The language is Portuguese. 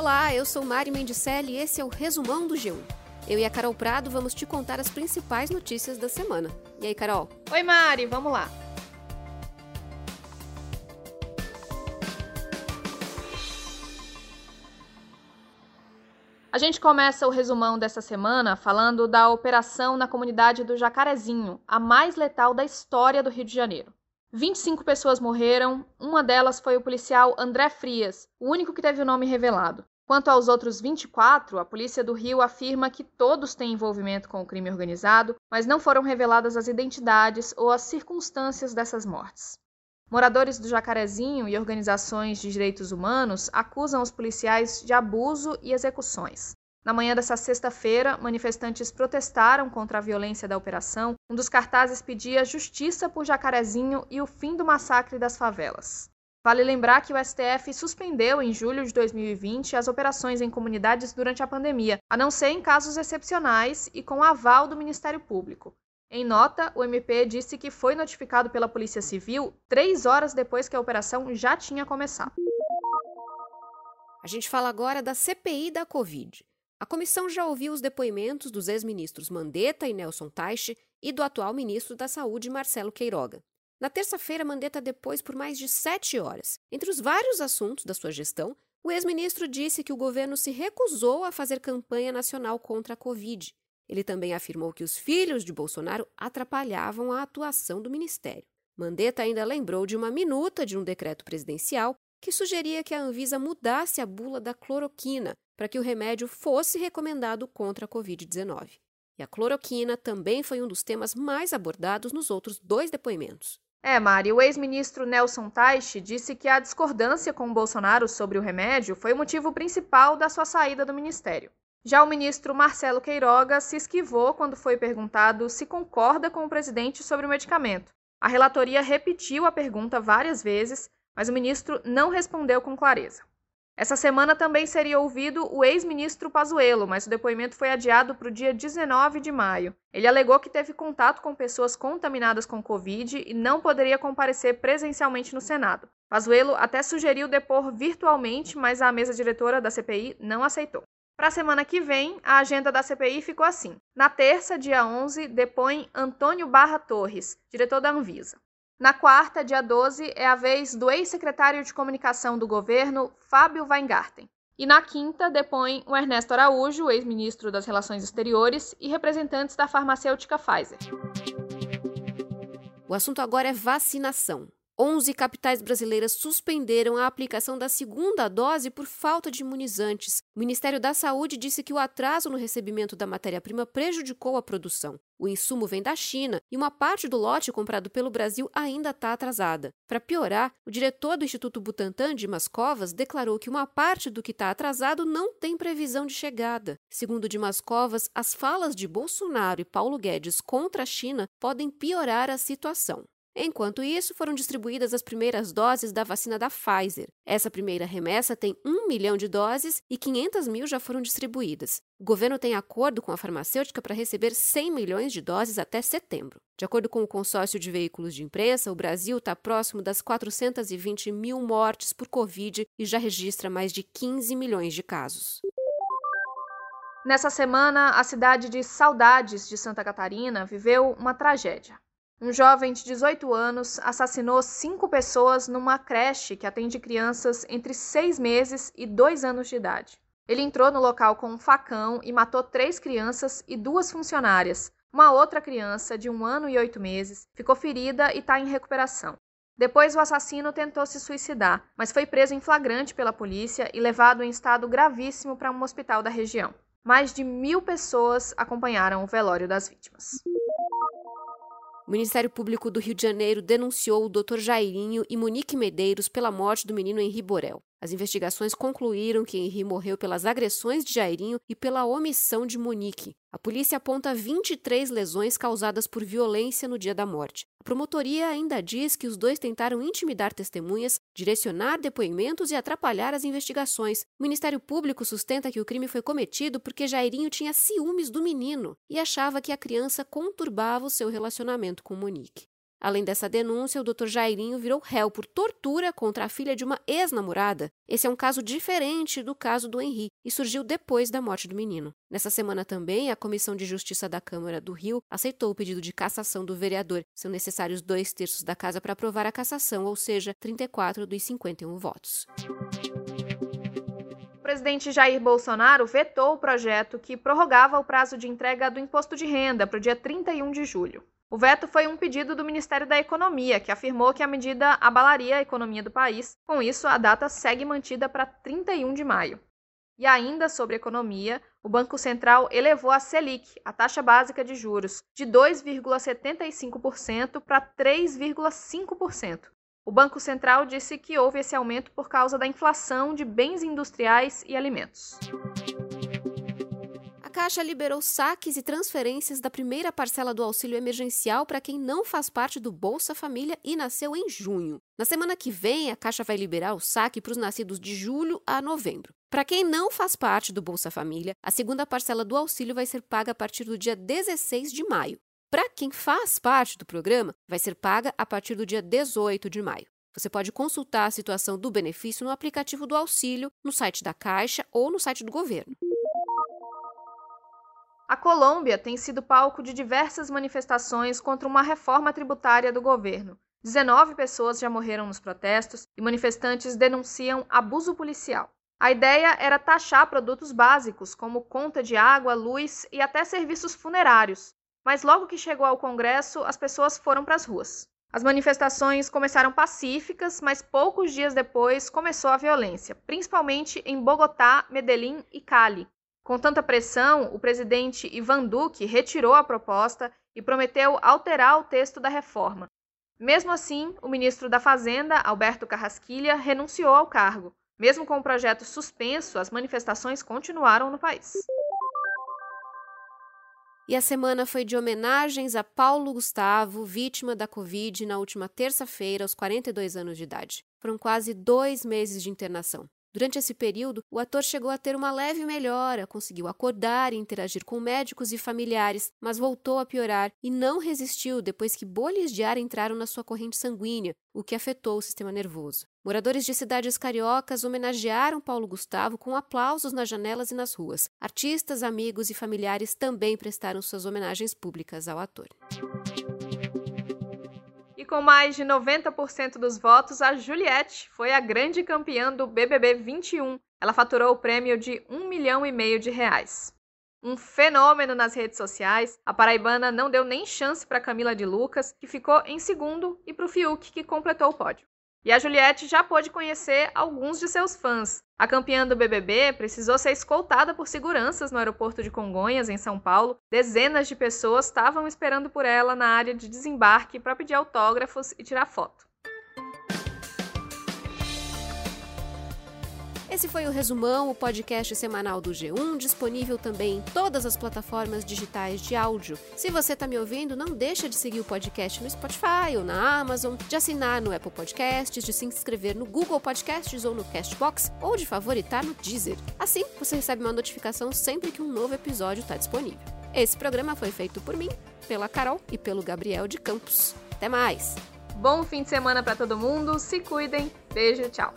Olá, eu sou Mari Mendicelli e esse é o resumão do G1. Eu e a Carol Prado vamos te contar as principais notícias da semana. E aí, Carol? Oi, Mari, vamos lá. A gente começa o resumão dessa semana falando da operação na comunidade do Jacarezinho, a mais letal da história do Rio de Janeiro. 25 pessoas morreram, uma delas foi o policial André Frias, o único que teve o nome revelado. Quanto aos outros 24, a Polícia do Rio afirma que todos têm envolvimento com o crime organizado, mas não foram reveladas as identidades ou as circunstâncias dessas mortes. Moradores do Jacarezinho e organizações de direitos humanos acusam os policiais de abuso e execuções. Na manhã dessa sexta-feira, manifestantes protestaram contra a violência da operação. Um dos cartazes pedia justiça por Jacarezinho e o fim do massacre das favelas. Vale lembrar que o STF suspendeu em julho de 2020 as operações em comunidades durante a pandemia, a não ser em casos excepcionais e com aval do Ministério Público. Em nota, o MP disse que foi notificado pela Polícia Civil três horas depois que a operação já tinha começado. A gente fala agora da CPI da Covid. A comissão já ouviu os depoimentos dos ex-ministros Mandetta e Nelson Teich e do atual ministro da Saúde, Marcelo Queiroga. Na terça-feira, Mandetta depois por mais de sete horas. Entre os vários assuntos da sua gestão, o ex-ministro disse que o governo se recusou a fazer campanha nacional contra a Covid ele também afirmou que os filhos de Bolsonaro atrapalhavam a atuação do ministério. Mandetta ainda lembrou de uma minuta de um decreto presidencial que sugeria que a Anvisa mudasse a bula da cloroquina para que o remédio fosse recomendado contra a Covid-19. E a cloroquina também foi um dos temas mais abordados nos outros dois depoimentos. É, Mari, o ex-ministro Nelson Teich disse que a discordância com Bolsonaro sobre o remédio foi o motivo principal da sua saída do ministério. Já o ministro Marcelo Queiroga se esquivou quando foi perguntado se concorda com o presidente sobre o medicamento. A relatoria repetiu a pergunta várias vezes, mas o ministro não respondeu com clareza. Essa semana também seria ouvido o ex-ministro Pazuello, mas o depoimento foi adiado para o dia 19 de maio. Ele alegou que teve contato com pessoas contaminadas com Covid e não poderia comparecer presencialmente no Senado. Pazuello até sugeriu depor virtualmente, mas a mesa diretora da CPI não aceitou. Para a semana que vem, a agenda da CPI ficou assim. Na terça, dia 11, depõe Antônio Barra Torres, diretor da Anvisa. Na quarta, dia 12, é a vez do ex-secretário de comunicação do governo, Fábio Weingarten. E na quinta, depõe o Ernesto Araújo, ex-ministro das Relações Exteriores, e representantes da farmacêutica Pfizer. O assunto agora é vacinação. 11 capitais brasileiras suspenderam a aplicação da segunda dose por falta de imunizantes. O Ministério da Saúde disse que o atraso no recebimento da matéria-prima prejudicou a produção. O insumo vem da China e uma parte do lote comprado pelo Brasil ainda está atrasada. Para piorar, o diretor do Instituto Butantan, Dimas Covas, declarou que uma parte do que está atrasado não tem previsão de chegada. Segundo Dimas Covas, as falas de Bolsonaro e Paulo Guedes contra a China podem piorar a situação. Enquanto isso, foram distribuídas as primeiras doses da vacina da Pfizer. Essa primeira remessa tem 1 milhão de doses e 500 mil já foram distribuídas. O governo tem acordo com a farmacêutica para receber 100 milhões de doses até setembro. De acordo com o consórcio de veículos de imprensa, o Brasil está próximo das 420 mil mortes por Covid e já registra mais de 15 milhões de casos. Nessa semana, a cidade de Saudades de Santa Catarina viveu uma tragédia. Um jovem de 18 anos assassinou cinco pessoas numa creche que atende crianças entre seis meses e dois anos de idade. Ele entrou no local com um facão e matou três crianças e duas funcionárias. Uma outra criança, de um ano e oito meses, ficou ferida e está em recuperação. Depois, o assassino tentou se suicidar, mas foi preso em flagrante pela polícia e levado em estado gravíssimo para um hospital da região. Mais de mil pessoas acompanharam o velório das vítimas. O Ministério Público do Rio de Janeiro denunciou o Dr. Jairinho e Monique Medeiros pela morte do menino Henri Borel. As investigações concluíram que Henri morreu pelas agressões de Jairinho e pela omissão de Monique. A polícia aponta 23 lesões causadas por violência no dia da morte. A promotoria ainda diz que os dois tentaram intimidar testemunhas, direcionar depoimentos e atrapalhar as investigações. O Ministério Público sustenta que o crime foi cometido porque Jairinho tinha ciúmes do menino e achava que a criança conturbava o seu relacionamento com Monique. Além dessa denúncia, o Dr. Jairinho virou réu por tortura contra a filha de uma ex-namorada. Esse é um caso diferente do caso do Henri e surgiu depois da morte do menino. Nessa semana também, a Comissão de Justiça da Câmara do Rio aceitou o pedido de cassação do vereador. São necessários dois terços da casa para aprovar a cassação, ou seja, 34 dos 51 votos presidente Jair Bolsonaro vetou o projeto que prorrogava o prazo de entrega do imposto de renda para o dia 31 de julho. O veto foi um pedido do Ministério da Economia, que afirmou que a medida abalaria a economia do país. Com isso, a data segue mantida para 31 de maio. E ainda sobre economia, o Banco Central elevou a Selic, a taxa básica de juros, de 2,75% para 3,5%, o Banco Central disse que houve esse aumento por causa da inflação de bens industriais e alimentos. A Caixa liberou saques e transferências da primeira parcela do auxílio emergencial para quem não faz parte do Bolsa Família e nasceu em junho. Na semana que vem, a Caixa vai liberar o saque para os nascidos de julho a novembro. Para quem não faz parte do Bolsa Família, a segunda parcela do auxílio vai ser paga a partir do dia 16 de maio. Para quem faz parte do programa, vai ser paga a partir do dia 18 de maio. Você pode consultar a situação do benefício no aplicativo do auxílio, no site da Caixa ou no site do governo. A Colômbia tem sido palco de diversas manifestações contra uma reforma tributária do governo. 19 pessoas já morreram nos protestos e manifestantes denunciam abuso policial. A ideia era taxar produtos básicos, como conta de água, luz e até serviços funerários, mas logo que chegou ao Congresso, as pessoas foram para as ruas. As manifestações começaram pacíficas, mas poucos dias depois começou a violência, principalmente em Bogotá, Medellín e Cali. Com tanta pressão, o presidente Ivan Duque retirou a proposta e prometeu alterar o texto da reforma. Mesmo assim, o ministro da Fazenda, Alberto Carrasquilha, renunciou ao cargo. Mesmo com o projeto suspenso, as manifestações continuaram no país. E a semana foi de homenagens a Paulo Gustavo, vítima da Covid, na última terça-feira, aos 42 anos de idade. Foram quase dois meses de internação. Durante esse período, o ator chegou a ter uma leve melhora, conseguiu acordar e interagir com médicos e familiares, mas voltou a piorar e não resistiu depois que bolhas de ar entraram na sua corrente sanguínea, o que afetou o sistema nervoso. Moradores de cidades cariocas homenagearam Paulo Gustavo com aplausos nas janelas e nas ruas. Artistas, amigos e familiares também prestaram suas homenagens públicas ao ator com mais de 90% dos votos, a Juliette foi a grande campeã do BBB 21. Ela faturou o prêmio de um milhão e meio de reais. Um fenômeno nas redes sociais, a paraibana não deu nem chance para Camila de Lucas, que ficou em segundo, e para o Fiuk, que completou o pódio. E a Juliette já pôde conhecer alguns de seus fãs. A campeã do BBB precisou ser escoltada por seguranças no aeroporto de Congonhas, em São Paulo. Dezenas de pessoas estavam esperando por ela na área de desembarque para pedir autógrafos e tirar foto. Esse foi o Resumão, o podcast semanal do G1, disponível também em todas as plataformas digitais de áudio. Se você está me ouvindo, não deixa de seguir o podcast no Spotify ou na Amazon, de assinar no Apple Podcasts, de se inscrever no Google Podcasts ou no Castbox, ou de favoritar no Deezer. Assim, você recebe uma notificação sempre que um novo episódio está disponível. Esse programa foi feito por mim, pela Carol e pelo Gabriel de Campos. Até mais! Bom fim de semana para todo mundo, se cuidem, beijo, tchau!